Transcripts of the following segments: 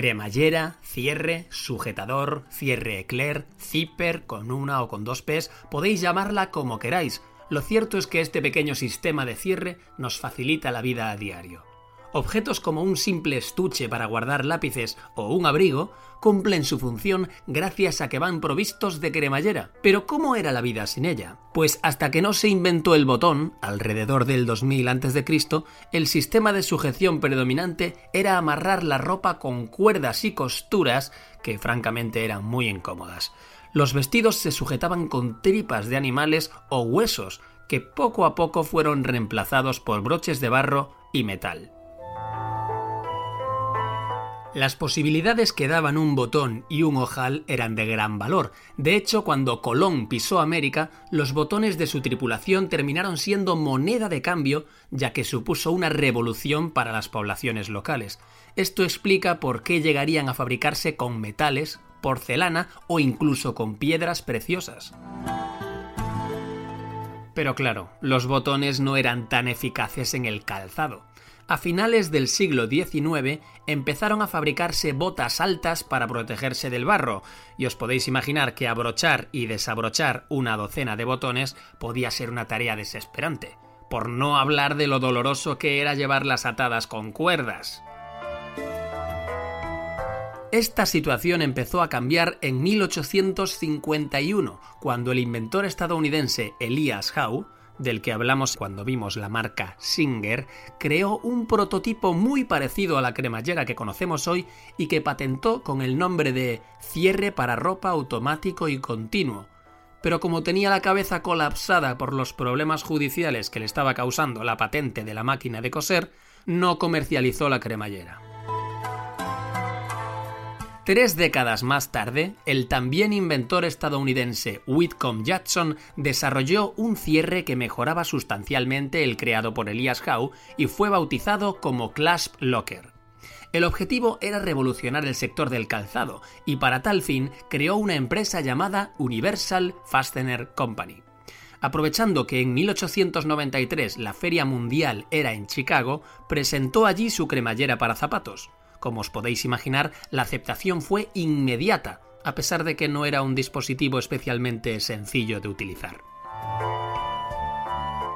Cremallera, cierre, sujetador, cierre eclair, zipper, con una o con dos P's, podéis llamarla como queráis. Lo cierto es que este pequeño sistema de cierre nos facilita la vida a diario. Objetos como un simple estuche para guardar lápices o un abrigo cumplen su función gracias a que van provistos de cremallera. Pero ¿cómo era la vida sin ella? Pues hasta que no se inventó el botón, alrededor del 2000 a.C., el sistema de sujeción predominante era amarrar la ropa con cuerdas y costuras que francamente eran muy incómodas. Los vestidos se sujetaban con tripas de animales o huesos que poco a poco fueron reemplazados por broches de barro y metal. Las posibilidades que daban un botón y un ojal eran de gran valor. De hecho, cuando Colón pisó América, los botones de su tripulación terminaron siendo moneda de cambio, ya que supuso una revolución para las poblaciones locales. Esto explica por qué llegarían a fabricarse con metales, porcelana o incluso con piedras preciosas. Pero claro, los botones no eran tan eficaces en el calzado. A finales del siglo XIX empezaron a fabricarse botas altas para protegerse del barro, y os podéis imaginar que abrochar y desabrochar una docena de botones podía ser una tarea desesperante, por no hablar de lo doloroso que era llevarlas atadas con cuerdas. Esta situación empezó a cambiar en 1851, cuando el inventor estadounidense Elias Howe del que hablamos cuando vimos la marca Singer, creó un prototipo muy parecido a la cremallera que conocemos hoy y que patentó con el nombre de cierre para ropa automático y continuo. Pero como tenía la cabeza colapsada por los problemas judiciales que le estaba causando la patente de la máquina de coser, no comercializó la cremallera. Tres décadas más tarde, el también inventor estadounidense Whitcomb Jackson desarrolló un cierre que mejoraba sustancialmente el creado por Elias Howe y fue bautizado como Clasp Locker. El objetivo era revolucionar el sector del calzado y para tal fin creó una empresa llamada Universal Fastener Company. Aprovechando que en 1893 la Feria Mundial era en Chicago, presentó allí su cremallera para zapatos. Como os podéis imaginar, la aceptación fue inmediata, a pesar de que no era un dispositivo especialmente sencillo de utilizar.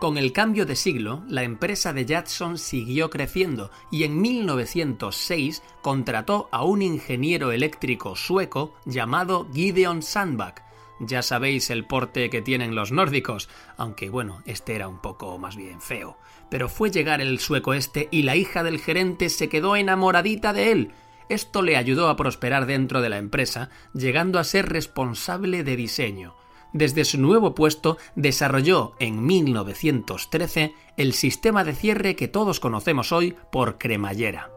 Con el cambio de siglo, la empresa de Jackson siguió creciendo y en 1906 contrató a un ingeniero eléctrico sueco llamado Gideon Sandbach, ya sabéis el porte que tienen los nórdicos, aunque bueno, este era un poco más bien feo. Pero fue llegar el sueco este y la hija del gerente se quedó enamoradita de él. Esto le ayudó a prosperar dentro de la empresa, llegando a ser responsable de diseño. Desde su nuevo puesto desarrolló en 1913 el sistema de cierre que todos conocemos hoy por cremallera.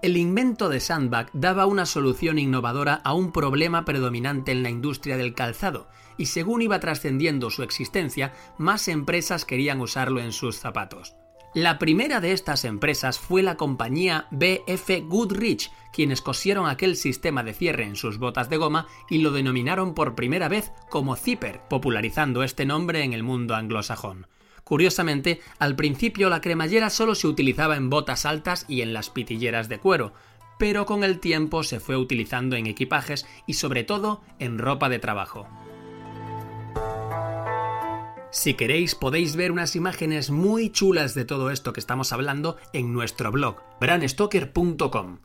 El invento de Sandbach daba una solución innovadora a un problema predominante en la industria del calzado, y según iba trascendiendo su existencia, más empresas querían usarlo en sus zapatos. La primera de estas empresas fue la compañía BF Goodrich, quienes cosieron aquel sistema de cierre en sus botas de goma y lo denominaron por primera vez como zipper, popularizando este nombre en el mundo anglosajón. Curiosamente, al principio la cremallera solo se utilizaba en botas altas y en las pitilleras de cuero, pero con el tiempo se fue utilizando en equipajes y sobre todo en ropa de trabajo. Si queréis podéis ver unas imágenes muy chulas de todo esto que estamos hablando en nuestro blog, branstoker.com.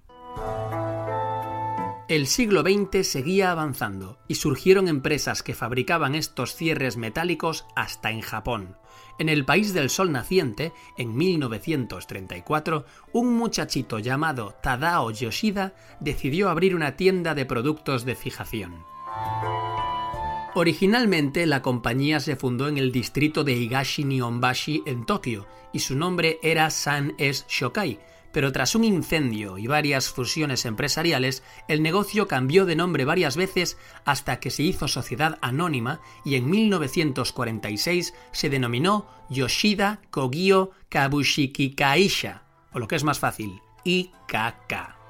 El siglo XX seguía avanzando y surgieron empresas que fabricaban estos cierres metálicos hasta en Japón. En el país del sol naciente, en 1934, un muchachito llamado Tadao Yoshida decidió abrir una tienda de productos de fijación. Originalmente la compañía se fundó en el distrito de Higashi Nihonbashi en Tokio y su nombre era San S Shokai, pero tras un incendio y varias fusiones empresariales, el negocio cambió de nombre varias veces hasta que se hizo sociedad anónima y en 1946 se denominó Yoshida Kogyo Kabushiki Kaisha, o lo que es más fácil, IKK.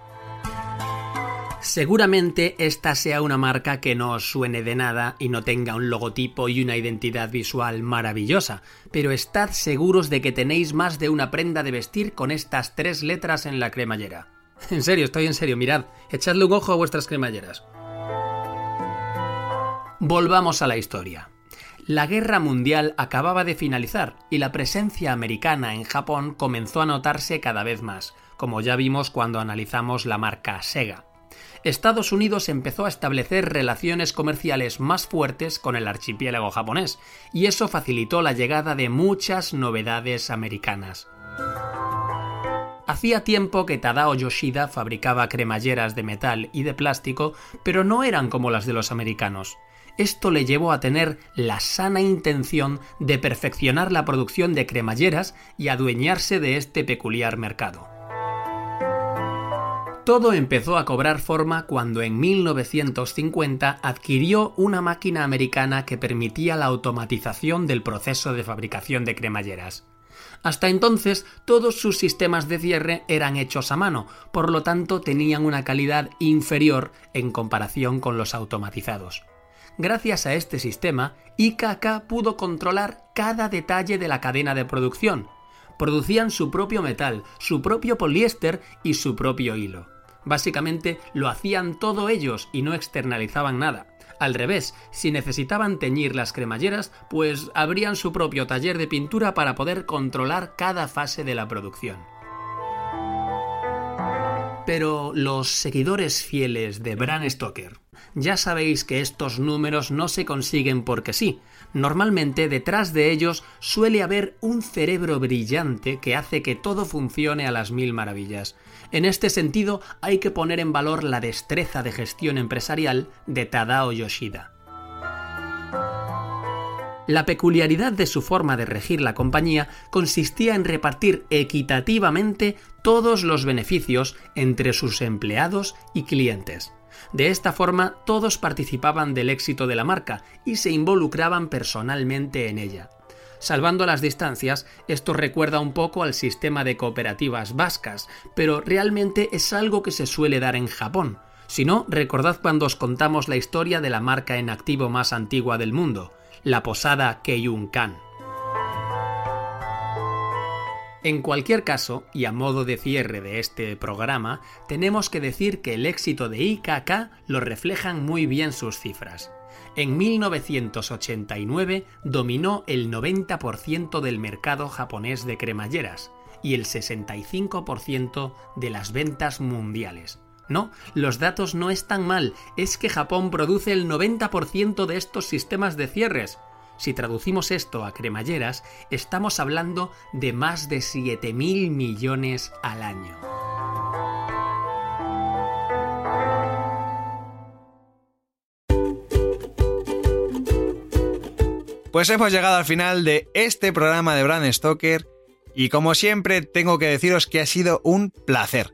Seguramente esta sea una marca que no os suene de nada y no tenga un logotipo y una identidad visual maravillosa, pero estad seguros de que tenéis más de una prenda de vestir con estas tres letras en la cremallera. En serio, estoy en serio, mirad, echadle un ojo a vuestras cremalleras. Volvamos a la historia. La guerra mundial acababa de finalizar y la presencia americana en Japón comenzó a notarse cada vez más, como ya vimos cuando analizamos la marca Sega. Estados Unidos empezó a establecer relaciones comerciales más fuertes con el archipiélago japonés, y eso facilitó la llegada de muchas novedades americanas. Hacía tiempo que Tadao Yoshida fabricaba cremalleras de metal y de plástico, pero no eran como las de los americanos. Esto le llevó a tener la sana intención de perfeccionar la producción de cremalleras y adueñarse de este peculiar mercado. Todo empezó a cobrar forma cuando en 1950 adquirió una máquina americana que permitía la automatización del proceso de fabricación de cremalleras. Hasta entonces todos sus sistemas de cierre eran hechos a mano, por lo tanto tenían una calidad inferior en comparación con los automatizados. Gracias a este sistema, IKK pudo controlar cada detalle de la cadena de producción. Producían su propio metal, su propio poliéster y su propio hilo. Básicamente lo hacían todo ellos y no externalizaban nada. Al revés, si necesitaban teñir las cremalleras, pues abrían su propio taller de pintura para poder controlar cada fase de la producción. Pero los seguidores fieles de Bram Stoker, ya sabéis que estos números no se consiguen porque sí. Normalmente detrás de ellos suele haber un cerebro brillante que hace que todo funcione a las mil maravillas. En este sentido, hay que poner en valor la destreza de gestión empresarial de Tadao Yoshida. La peculiaridad de su forma de regir la compañía consistía en repartir equitativamente todos los beneficios entre sus empleados y clientes. De esta forma todos participaban del éxito de la marca y se involucraban personalmente en ella. Salvando las distancias, esto recuerda un poco al sistema de cooperativas vascas, pero realmente es algo que se suele dar en Japón. Si no, recordad cuando os contamos la historia de la marca en activo más antigua del mundo, la posada Keiyun-kan. En cualquier caso, y a modo de cierre de este programa, tenemos que decir que el éxito de IKK lo reflejan muy bien sus cifras. En 1989 dominó el 90% del mercado japonés de cremalleras y el 65% de las ventas mundiales. No, los datos no están mal, es que Japón produce el 90% de estos sistemas de cierres. Si traducimos esto a cremalleras, estamos hablando de más de 7.000 millones al año. Pues hemos llegado al final de este programa de Brand Stoker y como siempre tengo que deciros que ha sido un placer.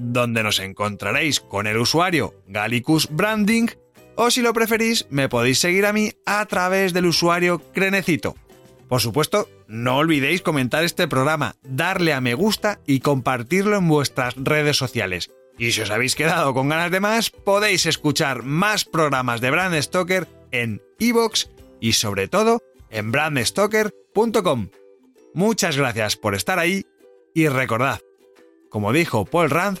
donde nos encontraréis con el usuario Gallicus Branding, o si lo preferís, me podéis seguir a mí a través del usuario Crenecito. Por supuesto, no olvidéis comentar este programa, darle a me gusta y compartirlo en vuestras redes sociales. Y si os habéis quedado con ganas de más, podéis escuchar más programas de Brand Stoker en iVoox y sobre todo en brandstoker.com. Muchas gracias por estar ahí y recordad, como dijo Paul Rand,